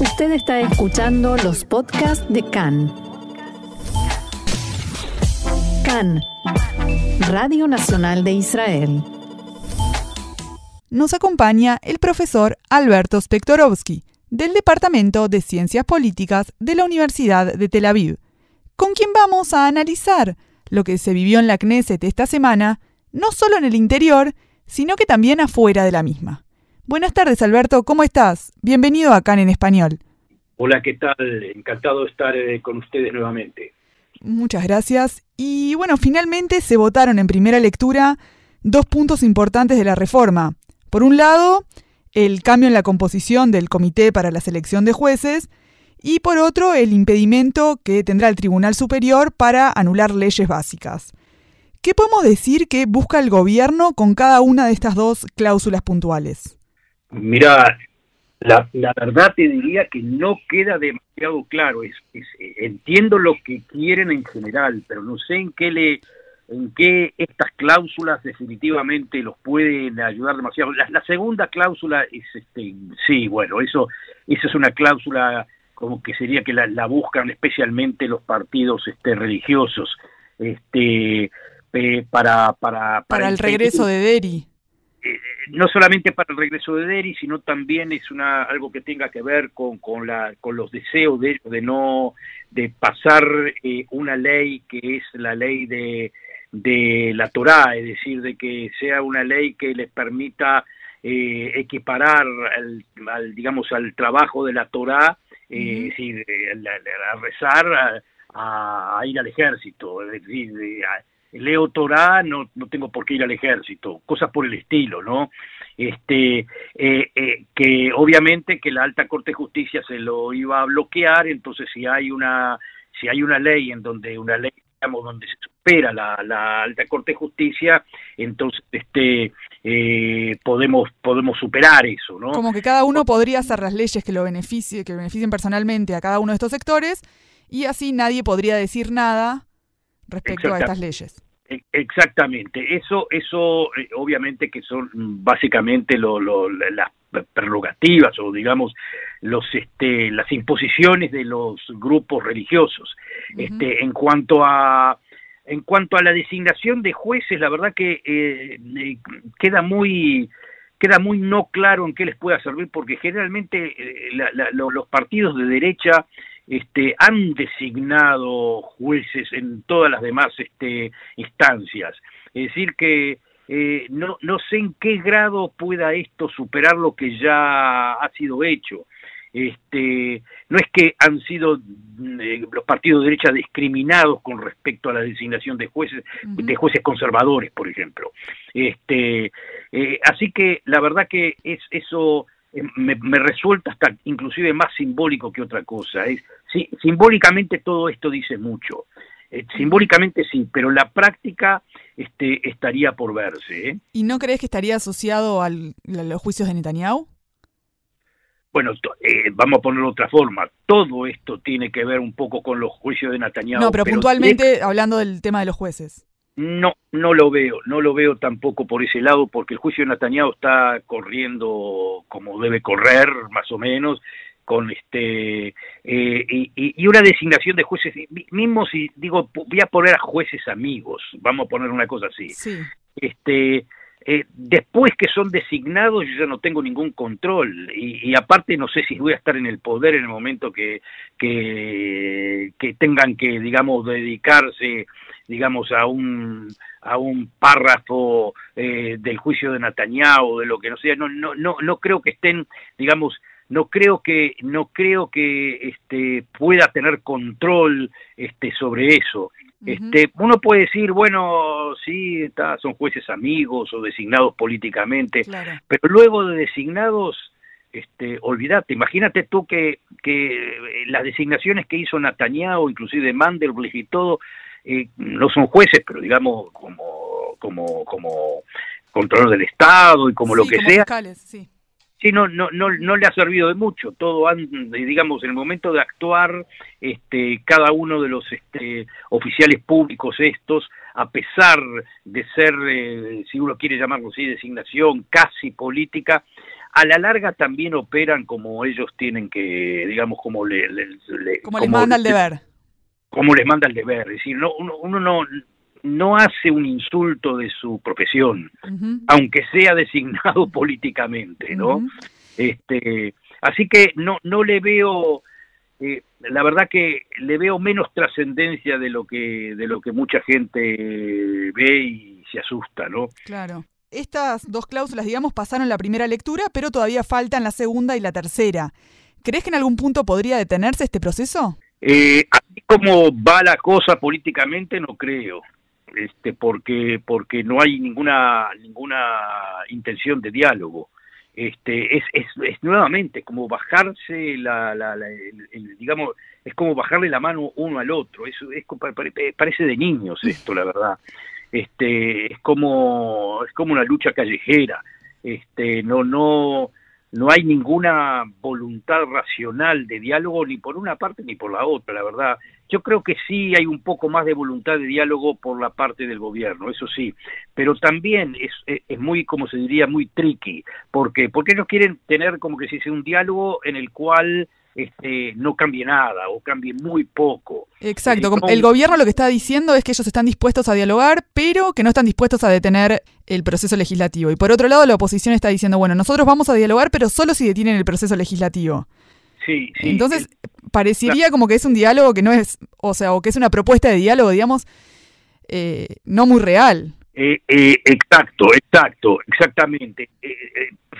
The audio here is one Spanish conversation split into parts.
Usted está escuchando los podcasts de CAN. CAN, Radio Nacional de Israel. Nos acompaña el profesor Alberto Spektorovsky, del Departamento de Ciencias Políticas de la Universidad de Tel Aviv, con quien vamos a analizar lo que se vivió en la Knesset esta semana, no solo en el interior, sino que también afuera de la misma. Buenas tardes, Alberto, ¿cómo estás? Bienvenido a CAN en Español. Hola, ¿qué tal? Encantado de estar eh, con ustedes nuevamente. Muchas gracias. Y bueno, finalmente se votaron en primera lectura dos puntos importantes de la reforma. Por un lado, el cambio en la composición del Comité para la Selección de Jueces y por otro, el impedimento que tendrá el Tribunal Superior para anular leyes básicas. ¿Qué podemos decir que busca el gobierno con cada una de estas dos cláusulas puntuales? Mira, la, verdad te diría que no queda demasiado claro. Es, entiendo lo que quieren en general, pero no sé en qué le en qué estas cláusulas definitivamente los pueden ayudar demasiado. La, segunda cláusula es, este, sí, bueno, eso, esa es una cláusula como que sería que la, buscan especialmente los partidos este, religiosos, este, para, para, para, el regreso de Deri. Eh, no solamente para el regreso de Deri, sino también es una algo que tenga que ver con, con, la, con los deseos de de no de pasar eh, una ley que es la ley de de la Torá, es decir, de que sea una ley que les permita eh, equiparar al, digamos, al trabajo de la Torá, eh, es decir, a, rezar, a, ir al ejército, es decir, leo Torá, no, no tengo por qué ir al ejército, cosas por el estilo, ¿no? Este, eh, que obviamente que la alta corte de justicia se lo iba a bloquear, entonces si hay una si hay una ley en donde una ley digamos, donde se supera la, alta corte de justicia, entonces este eh, podemos podemos superar eso, ¿no? Como que cada uno podría hacer las leyes que lo beneficien, que beneficien personalmente a cada uno de estos sectores y así nadie podría decir nada respecto a estas leyes. E, exactamente, eso, eso eh, obviamente que son básicamente lo, lo, las prerrogativas o digamos los este las imposiciones de los grupos religiosos. Este en cuanto a en cuanto a la designación de jueces la verdad que eh, eh, queda muy queda muy no claro en qué les pueda servir porque generalmente eh, los partidos de derecha este, han designado jueces en todas las demás este, instancias. Es decir, que eh, no, no sé en qué grado pueda esto superar lo que ya ha sido hecho. Este, no es que han sido mm, eh, los partidos de derecha discriminados con respecto a la designación de jueces, de jueces conservadores, por ejemplo. Este, eh, así que la verdad que es eso me, resulta hasta inclusive más simbólico que otra cosa. Es, sí, simbólicamente todo esto dice mucho. Eh, simbólicamente sí, pero la práctica este, estaría por verse. ¿eh? ¿Y no crees que estaría asociado a los juicios de Netanyahu? Bueno, eh, vamos a ponerlo de otra forma. Todo esto tiene que ver un poco con los juicios de Netanyahu. No, pero, puntualmente hablando del tema de los jueces. No, no lo veo, no lo veo tampoco por ese lado, porque el juicio de Netanyahu está corriendo como debe correr, más o menos, con este eh, y, una designación de jueces. Mismo si digo voy a poner a jueces amigos vamos a poner una cosa así. Este eh, después que son designados yo ya no tengo ningún control. Y, aparte no sé si voy a estar en el poder en el momento que que, que tengan que digamos dedicarse digamos a un a un párrafo eh, del juicio de Netanyahu de lo que no sea no no no no creo que estén digamos no creo que no creo que este pueda tener control este sobre eso. Este uno puede decir bueno sí está, son jueces amigos o designados políticamente pero luego de designados este olvídate imagínate tú que que las designaciones que hizo Netanyahu inclusive Mandelblit y todo eh, no son jueces pero digamos como como como controlador del estado y como lo que sea sí sí, no, no, no, no le ha servido de mucho. Todo, digamos, en el momento de actuar, este, cada uno de los este, oficiales públicos estos, a pesar de ser, eh, si uno quiere llamarlo así, designación casi política, a la larga también operan como ellos tienen que, digamos, como le, como, les manda el deber. Como les manda el deber, es decir, no, uno, no no hace un insulto de su profesión, aunque sea designado políticamente, ¿no? Este, así que no no le veo eh, la verdad que le veo menos trascendencia de lo que de lo que mucha gente ve y se asusta, ¿no? Claro. Estas dos cláusulas, digamos, pasaron la primera lectura, pero todavía faltan la segunda y la tercera. ¿Crees que en algún punto podría detenerse este proceso? Eh, así como va la cosa políticamente, no creo, este, porque porque no hay ninguna ninguna intención de diálogo. Este, es, es, es nuevamente como bajarse la, la, digamos, es como bajarle la mano uno al otro, es, es, parece de niños esto, la verdad. Este, es como, es como una lucha callejera, este, no, no, no hay ninguna voluntad racional de diálogo ni por una parte ni por la otra, la verdad. Yo creo que sí hay un poco más de voluntad de diálogo por la parte del gobierno, eso sí, pero también es, muy, como se diría, muy tricky, porque porque ellos quieren tener como que se dice un diálogo en el cual este, no cambie nada o cambie muy poco. Exacto, el gobierno lo que está diciendo es que ellos están dispuestos a dialogar, pero que no están dispuestos a detener el proceso legislativo. Y por otro lado, la oposición está diciendo, bueno, nosotros vamos a dialogar, pero solo si detienen el proceso legislativo. Sí, sí. Entonces, parecería como que es un diálogo que no es, o sea, o que es una propuesta de diálogo, digamos, eh, no muy real. Eh, eh, exacto, exacto, exactamente.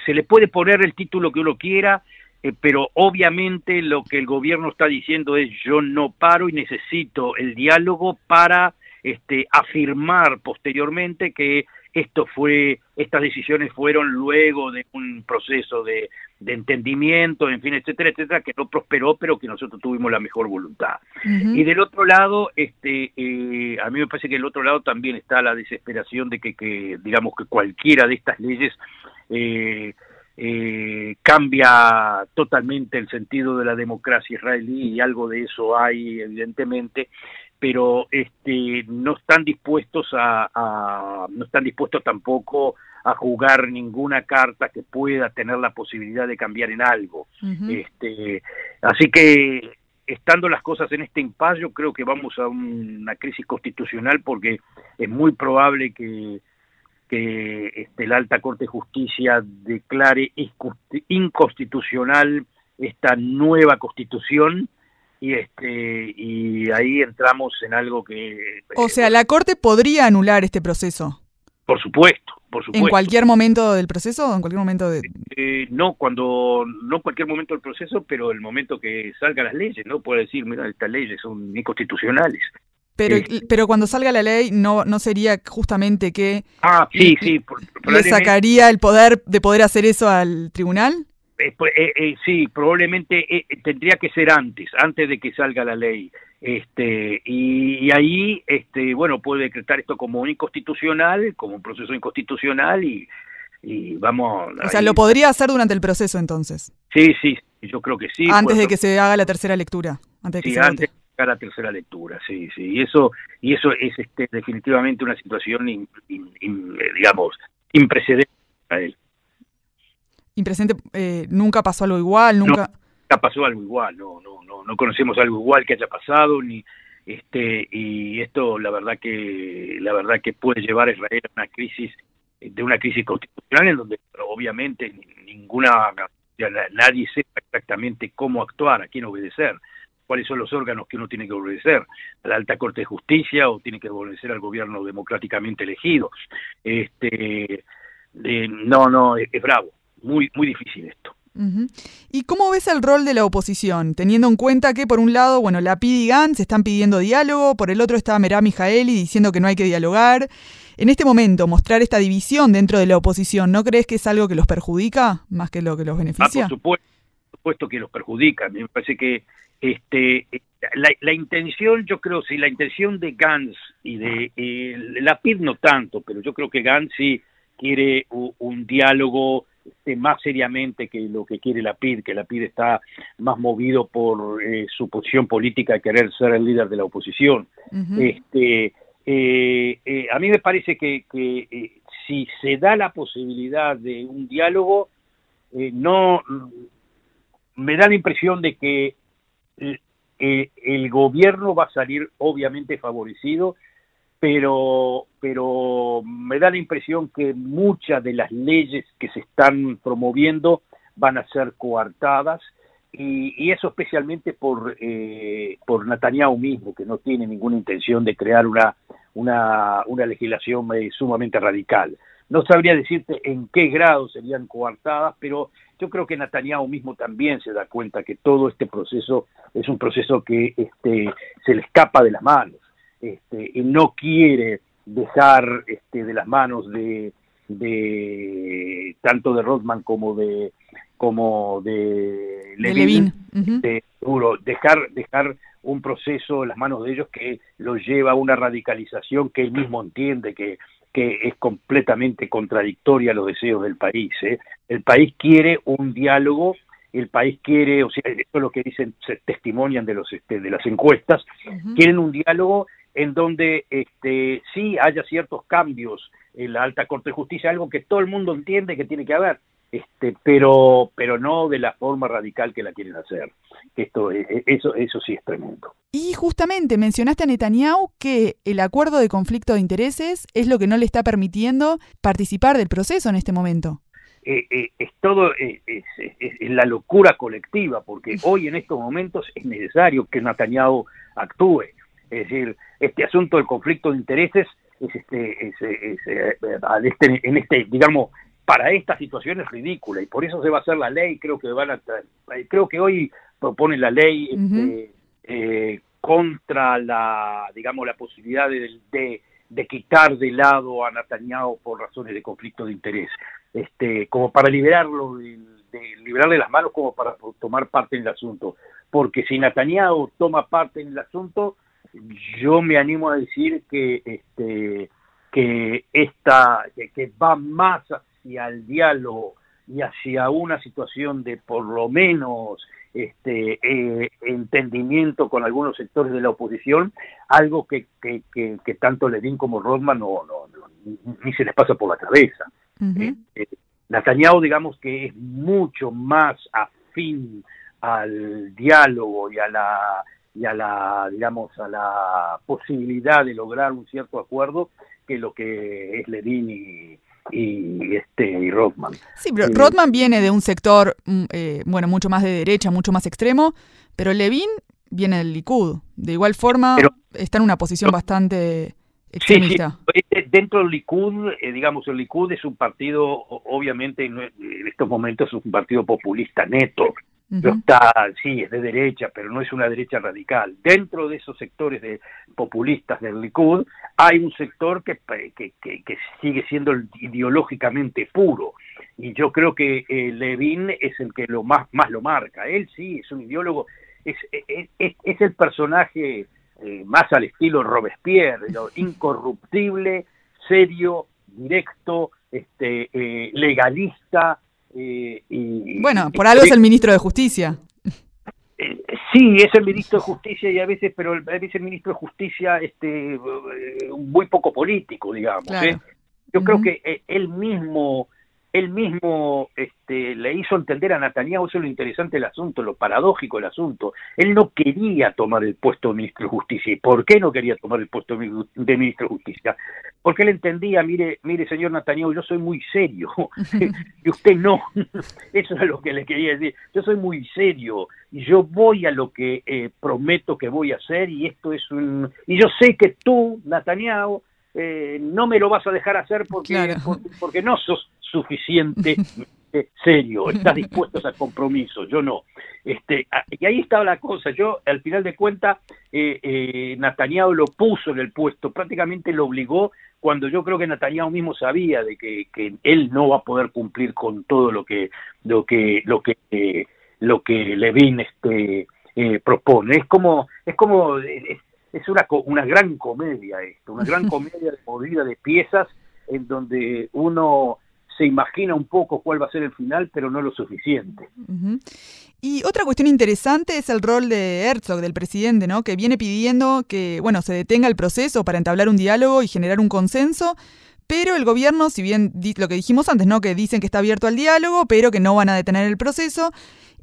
se le puede poner el título que uno quiera, eh, pero obviamente lo que el gobierno está diciendo es yo no paro y necesito el diálogo para este, afirmar posteriormente que esto fue, estas decisiones fueron luego de un proceso de, entendimiento, en fin, etcétera, etcétera, que no prosperó, pero que nosotros tuvimos la mejor voluntad. Y del otro lado, este, eh, a mí me parece que del otro lado también está la desesperación de que, que digamos, que cualquiera de estas leyes eh, eh, cambia totalmente el sentido de la democracia israelí y algo de eso hay evidentemente pero este no están dispuestos a, no están dispuestos tampoco a jugar ninguna carta que pueda tener la posibilidad de cambiar en algo. Este así que estando las cosas en este impasse yo creo que vamos a una crisis constitucional porque es muy probable que que este, la Alta Corte de Justicia declare inconstitucional esta nueva constitución y este y ahí entramos en algo que o sea la corte podría anular este proceso. Por supuesto por supuesto. en cualquier momento del proceso o en cualquier momento de eh, no cuando no cualquier momento del proceso pero el momento que salgan las leyes no puede decir mira estas leyes son inconstitucionales pero, pero cuando salga la ley, ¿no, no sería justamente que ah, sí, sí, le sacaría el poder de poder hacer eso al tribunal? Eh, pues, eh, eh, sí, probablemente tendría que ser antes, antes de que salga la ley. Este, y, ahí, este, bueno, puede decretar esto como inconstitucional, como un proceso inconstitucional y, y vamos... O sea, lo podría hacer durante el proceso entonces. Sí, sí, yo creo que sí. Antes de que se haga la tercera lectura. Antes de que sí, antes, la tercera lectura, sí, sí, y eso y eso es este, definitivamente una situación, digamos, imprecedente a él. Imprecedente, eh, nunca pasó algo igual, nunca. Nunca pasó algo igual, no, no, no, no conocemos algo igual que haya pasado ni este y esto la verdad que la verdad que puede llevar a Israel a una crisis de una crisis constitucional en donde obviamente ninguna nadie sepa exactamente cómo actuar, a quién obedecer cuáles son los órganos que uno tiene que obedecer, a la alta corte de justicia o tiene que obedecer al gobierno democráticamente elegido. Este, no, no, es, bravo, muy, muy difícil esto. ¿Y cómo ves el rol de la oposición? Teniendo en cuenta que, por un lado, bueno, la PID y Gantz están pidiendo diálogo, por el otro está Merab Mijaeli diciendo que no hay que dialogar. En este momento, mostrar esta división dentro de la oposición, ¿no crees que es algo que los perjudica más que lo que los beneficia? Ah, por supuesto, por supuesto que los perjudica. Me parece que este, la, intención, yo creo, si la intención de Gantz y de eh, la PID no tanto, pero yo creo que Gantz sí quiere un, diálogo este, más seriamente que lo que quiere la PID, que la PID está más movido por eh, su posición política de querer ser el líder de la oposición. este, eh, a mí me parece que, que si se da la posibilidad de un diálogo, eh, no me da la impresión de que el gobierno va a salir obviamente favorecido, pero, pero me da la impresión que muchas de las leyes que se están promoviendo van a ser coartadas y, eso especialmente por, eh, por Netanyahu mismo, que no tiene ninguna intención de crear una, una, una legislación eh, sumamente radical. No sabría decirte en qué grado serían coartadas, pero yo creo que Netanyahu mismo también se da cuenta que todo este proceso es un proceso que este, se le escapa de las manos este, y no quiere dejar este, de las manos de, de tanto de Rothman como de como de Levin, de dejar dejar un proceso en las manos de ellos que lo lleva a una radicalización que él mismo entiende que que es completamente contradictoria a los deseos del país. ¿eh? El país quiere un diálogo, el país quiere, o sea, esto es lo que dicen, se testimonian de, los, este, de las encuestas, quieren un diálogo en donde este, sí haya ciertos cambios en la alta corte de justicia, algo que todo el mundo entiende que tiene que haber, este, pero, pero no de la forma radical que la quieren hacer. Esto, e, e, eso, eso sí es tremendo. Y justamente mencionaste a Netanyahu que el acuerdo de conflicto de intereses es lo que no le está permitiendo participar del proceso en este momento. Eh, eh, es todo eh, es, la locura colectiva, porque hoy en estos momentos es necesario que Netanyahu actúe. Es decir, este asunto del conflicto de intereses es este, es, este en este, digamos, para esta situación es ridícula y por eso se va a hacer la ley, creo que van a creo que hoy proponen la ley este, eh, contra la digamos la posibilidad de, de, quitar de lado a Netanyahu por razones de conflicto de interés, este como para liberarlo de, liberarle las manos como para tomar parte en el asunto, porque si Netanyahu toma parte en el asunto, yo me animo a decir que este que esta que, que va más hacia el diálogo y hacia una situación de por lo menos este eh, entendimiento con algunos sectores de la oposición, algo que, que, que, tanto Levin como Rodman no, no, ni se les pasa por la cabeza. Uh digamos que es mucho más afín al diálogo y a la y a la digamos a la posibilidad de lograr un cierto acuerdo que lo que es Levin y, y este y Rothman. Sí, pero Rothman viene de un sector mm, eh, bueno mucho más de derecha, mucho más extremo, pero Levin viene del Likud. De igual forma está en una posición bastante extremista. Sí, sí. Dentro del Likud, eh, digamos, el Likud es un partido, obviamente en estos momentos es un partido populista neto está, sí, es de derecha, pero no es una derecha radical. Dentro de esos sectores de populistas del Likud hay un sector que, que, que, sigue siendo ideológicamente puro. Y yo creo que eh, Levin es el que lo más, más lo marca. Él sí, es un ideólogo, es, es, es, el personaje eh, más al estilo Robespierre, incorruptible, serio, directo, este, eh, legalista, eh, y, bueno, por algo es el ministro de Justicia. Eh, sí, es el ministro de Justicia y a veces, pero a veces el ministro de Justicia este, eh, muy poco político, digamos. Yo creo que él mismo él mismo este, le hizo entender a Netanyahu, eso es lo interesante del asunto, lo paradójico del asunto. Él no quería tomar el puesto de ministro de Justicia. ¿Y por qué no quería tomar el puesto de ministro de Justicia? Porque él entendía, mire, mire señor Netanyahu, yo soy muy serio y usted no. Eso es lo que le quería decir. Yo soy muy serio y yo voy a lo que eh, prometo que voy a hacer y esto es un... Y yo sé que tú, Netanyahu, eh, no me lo vas a dejar hacer porque, porque no sos suficiente serio, estás dispuesto a compromiso, yo no. Este, y ahí estaba la cosa, yo al final de cuentas, eh, eh, Netanyahu lo puso en el puesto, prácticamente lo obligó cuando yo creo que Netanyahu mismo sabía de que, que él no va a poder cumplir con todo lo que lo que lo que eh, lo que Levin este eh, propone. Es como es como es, una una gran comedia esto, una gran comedia de movida de piezas en donde uno se imagina un poco cuál va a ser el final, pero no lo suficiente. Y otra cuestión interesante es el rol de Herzog, del presidente, ¿no? que viene pidiendo que bueno, se detenga el proceso para entablar un diálogo y generar un consenso, pero el gobierno, si bien lo que dijimos antes, ¿no? que dicen que está abierto al diálogo, pero que no van a detener el proceso,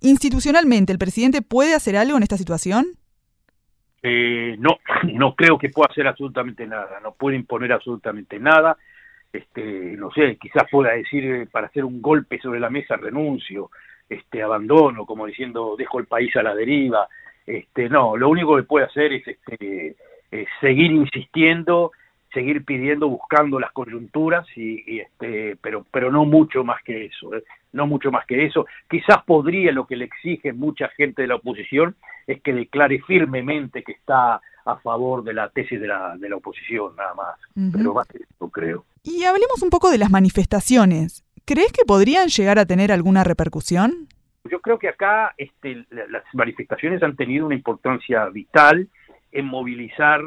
institucionalmente, ¿el presidente puede hacer algo en esta situación? Eh, no, no creo que pueda hacer absolutamente nada, no puede imponer absolutamente nada. Este, no sé, quizás pueda decir eh, para hacer un golpe sobre la mesa renuncio, este, abandono, como diciendo dejo el país a la deriva. Este, no, lo único que puede hacer es este, seguir insistiendo seguir pidiendo, buscando las coyunturas, y, este, pero, pero no mucho más que eso, ¿eh? No mucho más que eso. Quizás podría, lo que le exige mucha gente de la oposición, es que declare firmemente que está a favor de la tesis de la, de la oposición, nada más. Pero más que eso, creo. Y hablemos un poco de las manifestaciones. ¿Crees que podrían llegar a tener alguna repercusión? Yo creo que acá este, las manifestaciones han tenido una importancia vital en movilizar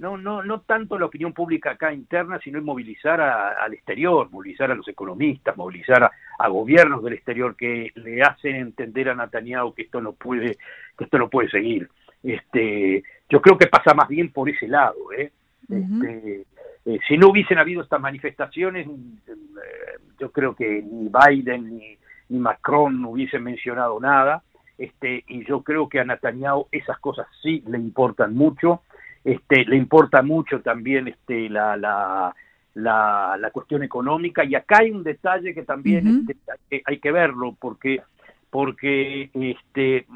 no, no, no tanto la opinión pública acá interna, sino en movilizar al exterior, movilizar a los economistas, movilizar a, gobiernos del exterior que le hacen entender a Netanyahu que esto no puede, que esto no puede seguir. Este, yo creo que pasa más bien por ese lado, ¿eh? Este, eh, si no hubiesen habido estas manifestaciones, eh, yo creo que ni Biden ni, ni Macron hubiesen mencionado nada. Este, y yo creo que a Netanyahu esas cosas sí le importan mucho este, le importa mucho también este, la, la, la, cuestión económica. Y acá hay un detalle que también este, hay, que, verlo porque porque este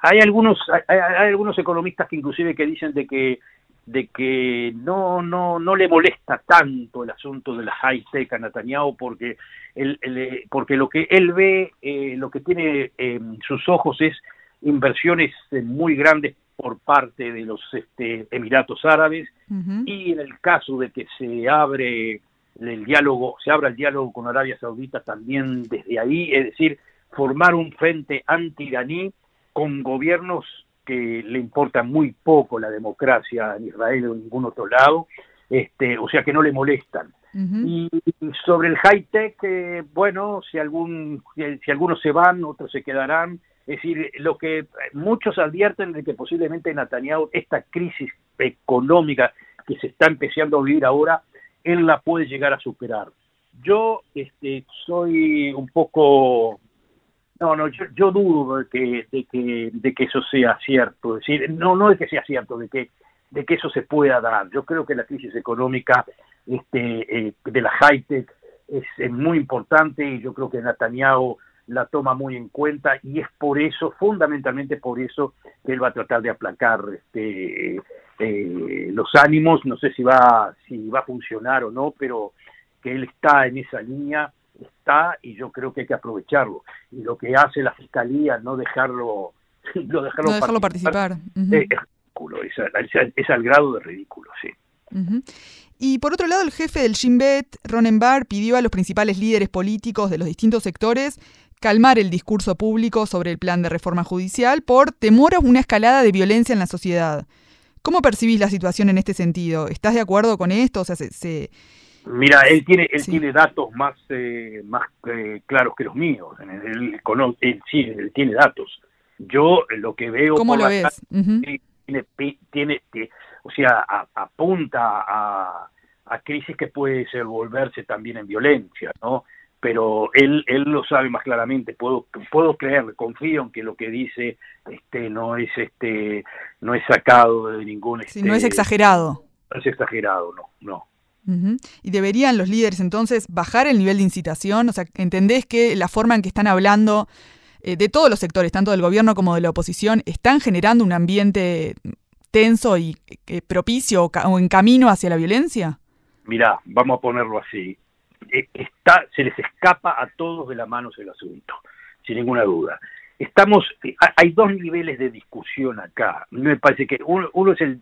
hay algunos hay, algunos economistas que inclusive que dicen de que de que no no no le molesta tanto el asunto de la high tech a Netanyahu porque él, porque lo que él ve eh, lo que tiene en sus ojos es inversiones muy grandes por parte de los este, Emiratos Árabes y en el caso de que se abre el diálogo, se abra el diálogo con Arabia Saudita también desde ahí, es decir, formar un frente anti-iraní con gobiernos que le importa muy poco la democracia en Israel o en ningún otro lado, este, o sea que no le molestan. Y sobre el high tech, eh, bueno, si algún si algunos se van, otros se quedarán. Es decir, lo que muchos advierten de que posiblemente Netanyahu, esta crisis económica que se está empezando a vivir ahora, él la puede llegar a superar. Yo este, soy un poco no, no, yo, dudo de que, de que, de que eso sea cierto. Es decir, no, no es que sea cierto, de que, de que eso se pueda dar. Yo creo que la crisis económica este, eh, de la high-tech es, es, muy importante y yo creo que Netanyahu la toma muy en cuenta y es por eso, fundamentalmente por eso, que él va a tratar de aplacar este, eh, los ánimos, no sé si va, si va a funcionar o no, pero que él está en esa línea, está y yo creo que hay que aprovecharlo. Y lo que hace la fiscalía, no dejarlo, no dejarlo, participar, es, ridículo, es, al grado de ridículo, sí. Y por otro lado, el jefe del Shin Bet, Ronen Bar, pidió a los principales líderes políticos de los distintos sectores calmar el discurso público sobre el plan de reforma judicial por temor a una escalada de violencia en la sociedad. ¿Cómo percibís la situación en este sentido? ¿Estás de acuerdo con esto? O sea, se, Mira, él tiene él tiene datos más eh, más eh, claros que los míos. Él, él, sí, él tiene datos. Yo lo que veo ¿Cómo lo ves? tiene, tiene, o sea, apunta a, a crisis que puede volverse también en violencia, ¿no? Pero él él lo sabe más claramente. Puedo puedo creer confío en que lo que dice este no es este no es sacado de ningún este, no es exagerado. no es exagerado no no. Y deberían los líderes entonces bajar el nivel de incitación, o sea, entendés que la forma en que están hablando eh, de todos los sectores, tanto del gobierno como de la oposición, están generando un ambiente tenso y eh, propicio o en camino hacia la violencia? Mira, vamos a ponerlo así. Eh, está, se les escapa a todos de las manos el asunto, sin ninguna duda. Estamos, eh, hay dos niveles de discusión acá. Me parece que uno, es el,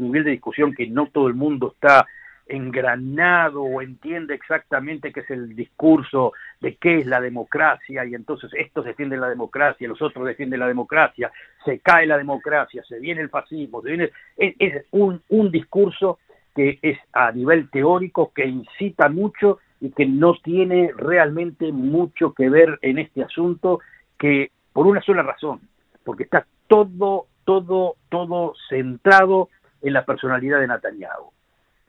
nivel de discusión que no todo el mundo está engranado o entiende exactamente qué es el discurso de qué es la democracia y entonces estos defienden la democracia, los otros defienden la democracia, se cae la democracia, se viene el fascismo, se viene, es, es un, un discurso que es a nivel teórico, que incita mucho y que no tiene realmente mucho que ver en este asunto, que por una sola razón, porque está todo, todo, todo centrado en la personalidad de Netanyahu.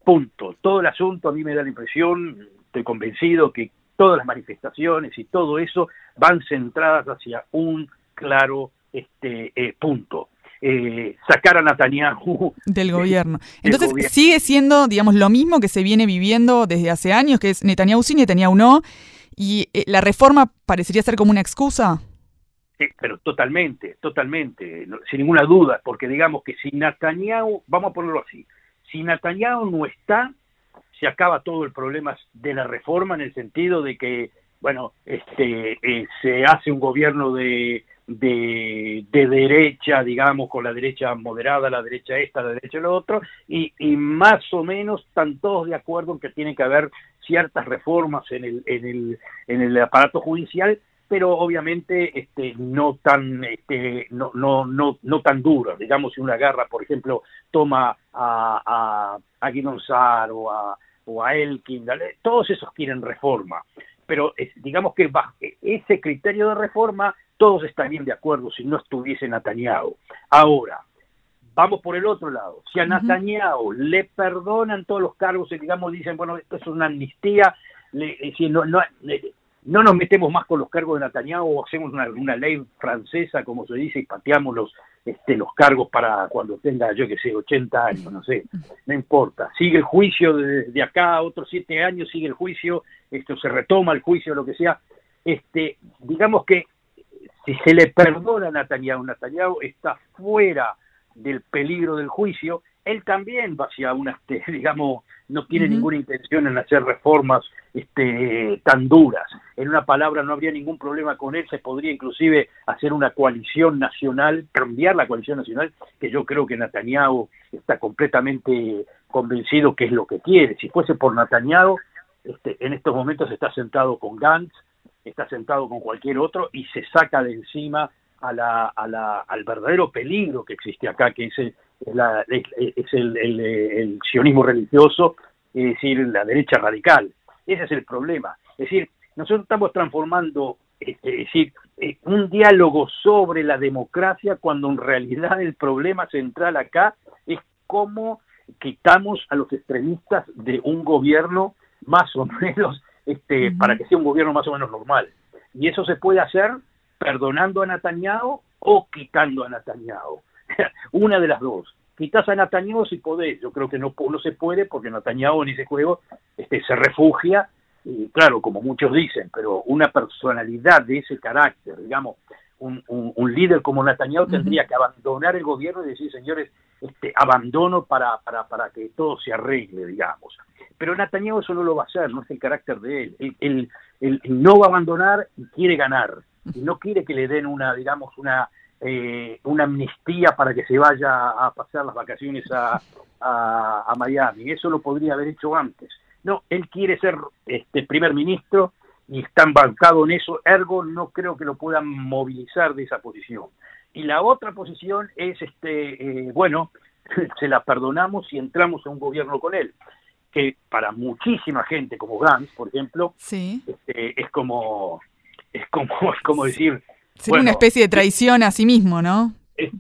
Punto. Todo el asunto a mí me da la impresión, estoy convencido que todas las manifestaciones y todo eso van centradas hacia un claro este eh, punto. Eh, sacar a Netanyahu del gobierno. Entonces sigue siendo, digamos, lo mismo que se viene viviendo desde hace años, que es Netanyahu sí, Netanyahu no, y eh, la reforma parecería ser como una excusa. Pero totalmente, totalmente, sin ninguna duda, porque digamos que si Netanyahu, vamos a ponerlo así, si Netanyahu no está, se acaba todo el problema de la reforma en el sentido de que, bueno, este, eh, se hace un gobierno de, de, derecha, digamos, con la derecha moderada, la derecha esta, la derecha lo otro, y, y, más o menos están todos de acuerdo en que tiene que haber ciertas reformas en el, en el, en el aparato judicial, pero obviamente este, no tan este, no, no, no, no tan duras. Digamos, si una garra, por ejemplo, toma a, a, a o a, o a Elkin, todos esos quieren reforma. Pero digamos que ese criterio de reforma todos estarían de acuerdo si no estuviese Netanyahu. Ahora, vamos por el otro lado. Si a Netanyahu le perdonan todos los cargos y digamos dicen, bueno, esto es una amnistía, le, si no, no, no nos metemos más con los cargos de Netanyahu o hacemos una, una, ley francesa, como se dice, y pateamos los, este, los cargos para cuando tenga, yo que sé, 80 años, no sé, no importa. Sigue el juicio de, de acá, otros siete años, sigue el juicio, esto se retoma el juicio, lo que sea. Este, digamos que si se le perdona a Netanyahu, Netanyahu está fuera del peligro del juicio, él también va hacia una, este, digamos, no tiene ninguna intención en hacer reformas este, tan duras. En una palabra, no habría ningún problema con él, se podría inclusive hacer una coalición nacional, cambiar la coalición nacional, que yo creo que Netanyahu está completamente convencido que es lo que quiere. Si fuese por Netanyahu, este, en estos momentos está sentado con Gantz, está sentado con cualquier otro y se saca de encima a la, a la, al verdadero peligro que existe acá, que es el, es el, el, sionismo religioso, es decir, la derecha radical. Ese es el problema. Es decir, nosotros estamos transformando este, es decir, eh, un diálogo sobre la democracia cuando en realidad el problema central acá es cómo quitamos a los extremistas de un gobierno más o menos este, para que sea un gobierno más o menos normal. Y eso se puede hacer perdonando a Netanyahu o quitando a Netanyahu. Una de las dos. Quitas a Netanyahu si podés. Yo creo que no, no se puede porque Netanyahu en ese juego este, se refugia, y claro, como muchos dicen, pero una personalidad de ese carácter, digamos, un, un, líder como Netanyahu tendría que abandonar el gobierno y decir, señores, este, abandono para, para, para que todo se arregle, digamos. Pero Netanyahu eso no lo va a hacer, no es el carácter de él. Él, no va a abandonar y quiere ganar. Y no quiere que le den una, digamos, una, eh, una amnistía para que se vaya a pasar las vacaciones a, a, Miami. Eso lo podría haber hecho antes. No, él quiere ser este primer ministro y está embarcado en eso, ergo no creo que lo puedan movilizar de esa posición. Y la otra posición es, este, eh, bueno, se la perdonamos y entramos a un gobierno con él que para muchísima gente como Gantz, por ejemplo, sí. este, es como es como es como decir sería una especie de traición a sí mismo, ¿no?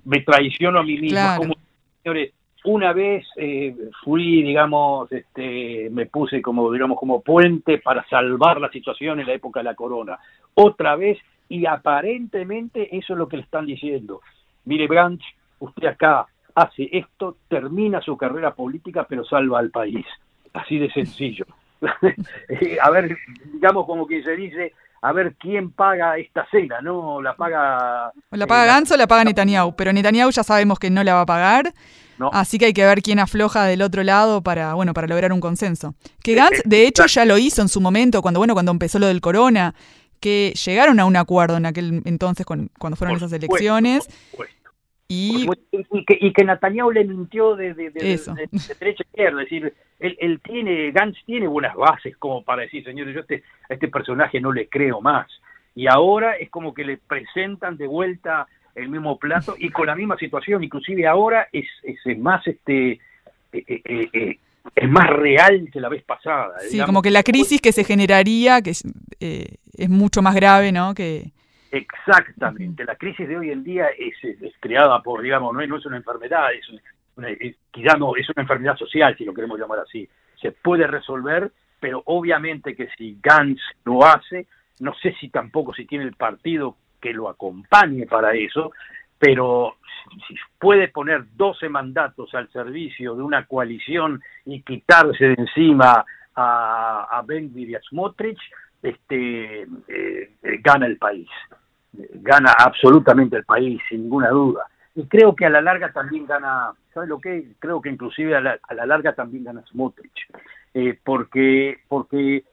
me traiciono a mí mismo. Como, señores, una vez eh, fui, digamos, este, me puse como, digamos, como puente para salvar la situación en la época de la corona. Otra vez, y aparentemente eso es lo que le están diciendo. Mire, Branch, usted acá hace esto, termina su carrera política, pero salva al país así de sencillo. a ver, digamos como que se dice, a ver quién paga esta cena, ¿no? La paga... la paga eh, Gantz o la paga Netanyahu, pero Netanyahu ya sabemos que no la va a pagar, así que hay que ver quién afloja del otro lado para, bueno, para lograr un consenso. Que Gantz, de hecho, ya lo hizo en su momento, cuando, bueno, cuando empezó lo del corona, que llegaron a un acuerdo en aquel entonces cuando fueron esas elecciones. Y, que, y que Netanyahu le mintió de, de, de, derecha a izquierda, es decir, él, él, tiene, Gantz tiene buenas bases como para decir, señores, yo este, a este personaje no le creo más. Y ahora es como que le presentan de vuelta el mismo plato y con la misma situación, inclusive ahora es, es más este eh, eh, eh, es más real que la vez pasada. Sí, como que la crisis que se generaría, que es, es mucho más grave, ¿no? Que, Exactamente, la crisis de hoy en día es, creada por, digamos, no es, no es una enfermedad, es quizá no, es una enfermedad social, si lo queremos llamar así. Se puede resolver, pero obviamente que si Gantz lo hace, no sé si tampoco si tiene el partido que lo acompañe para eso, pero si puede poner 12 mandatos al servicio de una coalición y quitarse de encima a, a Ben y a Smotrich, este, eh, gana el país. Gana absolutamente el país, sin ninguna duda. Y creo que a la larga también gana, ¿sabes lo que? Creo que inclusive a la, a la larga también gana Smotrich. Eh, porque, porque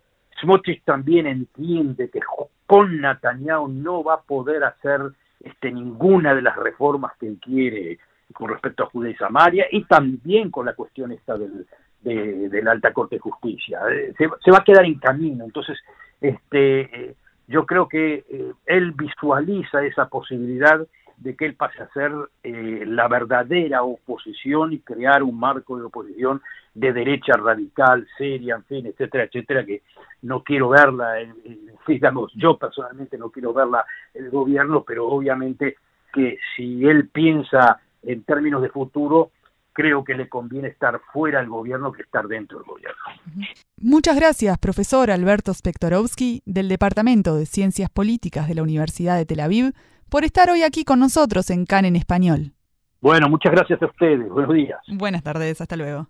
Smotrich también entiende que con Netanyahu no va a poder hacer este, ninguna de las reformas que él quiere con respecto a Judea y Samaria y también con la cuestión esta del, de, Alta Corte de Justicia. Eh, se, va a quedar en camino. Entonces, este, eh, yo creo que eh, él visualiza esa posibilidad de que él pase a ser la verdadera oposición y crear un marco de oposición de derecha radical, seria, en fin, etcétera, etcétera, que no quiero verla, digamos, yo personalmente no quiero verla el gobierno, pero obviamente que si él piensa en términos de futuro, creo que le conviene estar fuera del gobierno que estar dentro del gobierno. Muchas gracias, profesor Alberto Spektorowski, del Departamento de Ciencias Políticas de la Universidad de Tel Aviv, por estar hoy aquí con nosotros en CAN en Español. Bueno, muchas gracias a ustedes. Buenos días. Buenas tardes, hasta luego.